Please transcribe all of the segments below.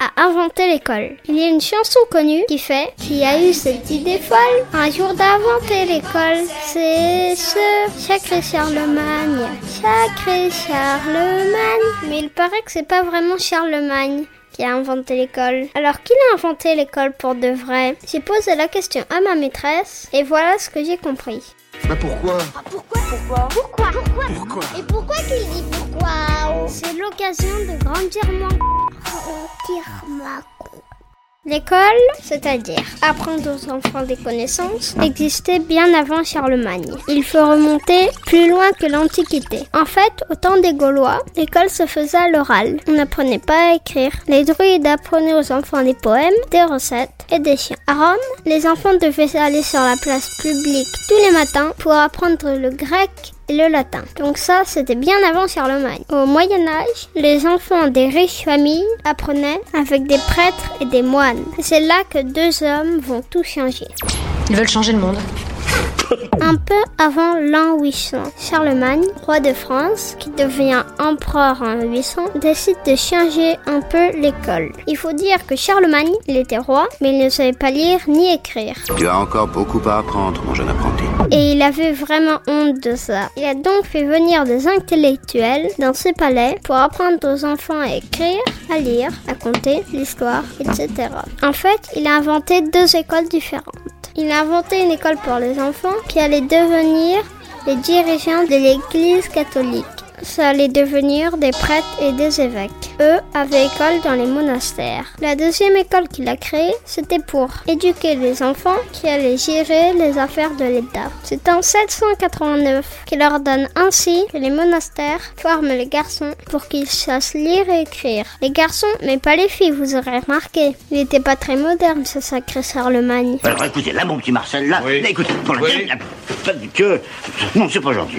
a inventé l'école. Il y a une chanson connue qui fait qui a eu cette idée folle un jour d'inventer l'école. C'est ce sacré Charlemagne, sacré Charlemagne. Mais il paraît que c'est pas vraiment Charlemagne qui a inventé l'école. Alors qui a inventé l'école pour de vrai J'ai posé la question à ma maîtresse et voilà ce que j'ai compris. Mais pourquoi? Pourquoi Pourquoi? Pourquoi? Pourquoi? Pourquoi? Et pourquoi qu'il dit pourquoi? C'est l'occasion de grandir moins. Tire ma L'école, c'est-à-dire apprendre aux enfants des connaissances, existait bien avant Charlemagne. Il faut remonter plus loin que l'Antiquité. En fait, au temps des Gaulois, l'école se faisait à l'oral. On n'apprenait pas à écrire. Les druides apprenaient aux enfants des poèmes, des recettes et des chiens. À Rome, les enfants devaient aller sur la place publique tous les matins pour apprendre le grec et le latin. Donc ça, c'était bien avant Charlemagne. Au Moyen Âge, les enfants des riches familles apprenaient avec des prêtres et des moines. C'est là que deux hommes vont tout changer. Ils veulent changer le monde. Un peu avant l'an 800, Charlemagne, roi de France, qui devient empereur en 800, décide de changer un peu l'école. Il faut dire que Charlemagne, il était roi, mais il ne savait pas lire ni écrire. Tu as encore beaucoup à apprendre, mon jeune apprenti. Et il avait vraiment honte de ça. Il a donc fait venir des intellectuels dans ses palais pour apprendre aux enfants à écrire, à lire, à compter, l'histoire, etc. En fait, il a inventé deux écoles différentes. Il a inventé une école pour les enfants qui allait devenir les dirigeants de l'église catholique. Ça allait devenir des prêtres et des évêques. Eux avaient école dans les monastères. La deuxième école qu'il a créée, c'était pour éduquer les enfants qui allaient gérer les affaires de l'État. C'est en 789 qu'il ordonne ainsi que les monastères forment les garçons pour qu'ils sachent lire et écrire. Les garçons, mais pas les filles, vous aurez remarqué. Il n'était pas très moderne, ce sacré Charlemagne. Alors écoutez, là, mon petit Marcel, là, Oui. là, écoutez, pour le Oui. que... Non, c'est pas gentil.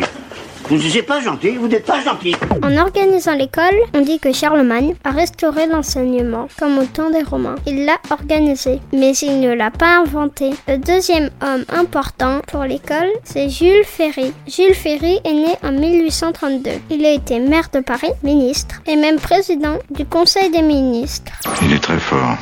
C'est pas gentil, vous n'êtes pas gentil. En organisant l'école, on dit que Charlemagne a restauré l'enseignement, comme au temps des Romains. Il l'a organisé, mais il ne l'a pas inventé. Le deuxième homme important pour l'école, c'est Jules Ferry. Jules Ferry est né en 1832. Il a été maire de Paris, ministre, et même président du Conseil des ministres. Il est très fort.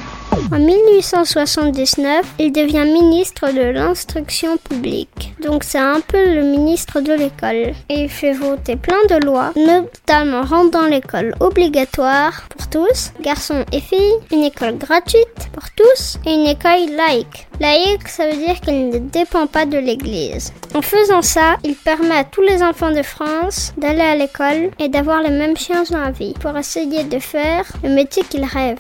En 1879, il devient ministre de l'instruction publique. Donc c'est un peu le ministre de l'école. Et il fait voter plein de lois, notamment rendant l'école obligatoire pour tous, garçons et filles, une école gratuite pour tous et une école laïque. Laïque, ça veut dire qu'il ne dépend pas de l'église. En faisant ça, il permet à tous les enfants de France d'aller à l'école et d'avoir les mêmes chances dans la vie pour essayer de faire le métier qu'ils rêvent.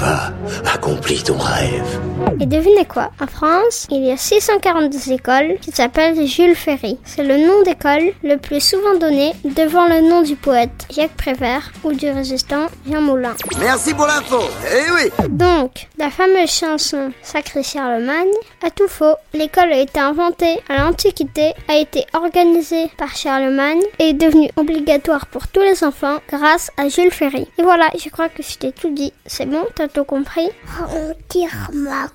Va, accomplis ton rêve. Et devinez quoi? En France, il y a 642 écoles qui s'appellent Jules Ferry. C'est le nom d'école le plus souvent donné devant le nom du poète Jacques Prévert ou du résistant Jean Moulin. Merci pour l'info. Eh oui. Donc, la fameuse chanson Sacré Charlemagne a tout faux. L'école a été inventée à l'Antiquité, a été organisée par Charlemagne et est devenue obligatoire pour tous les enfants grâce à Jules Ferry. Et voilà, je crois que je t'ai tout dit. C'est bon, t'as tout compris? On tire ma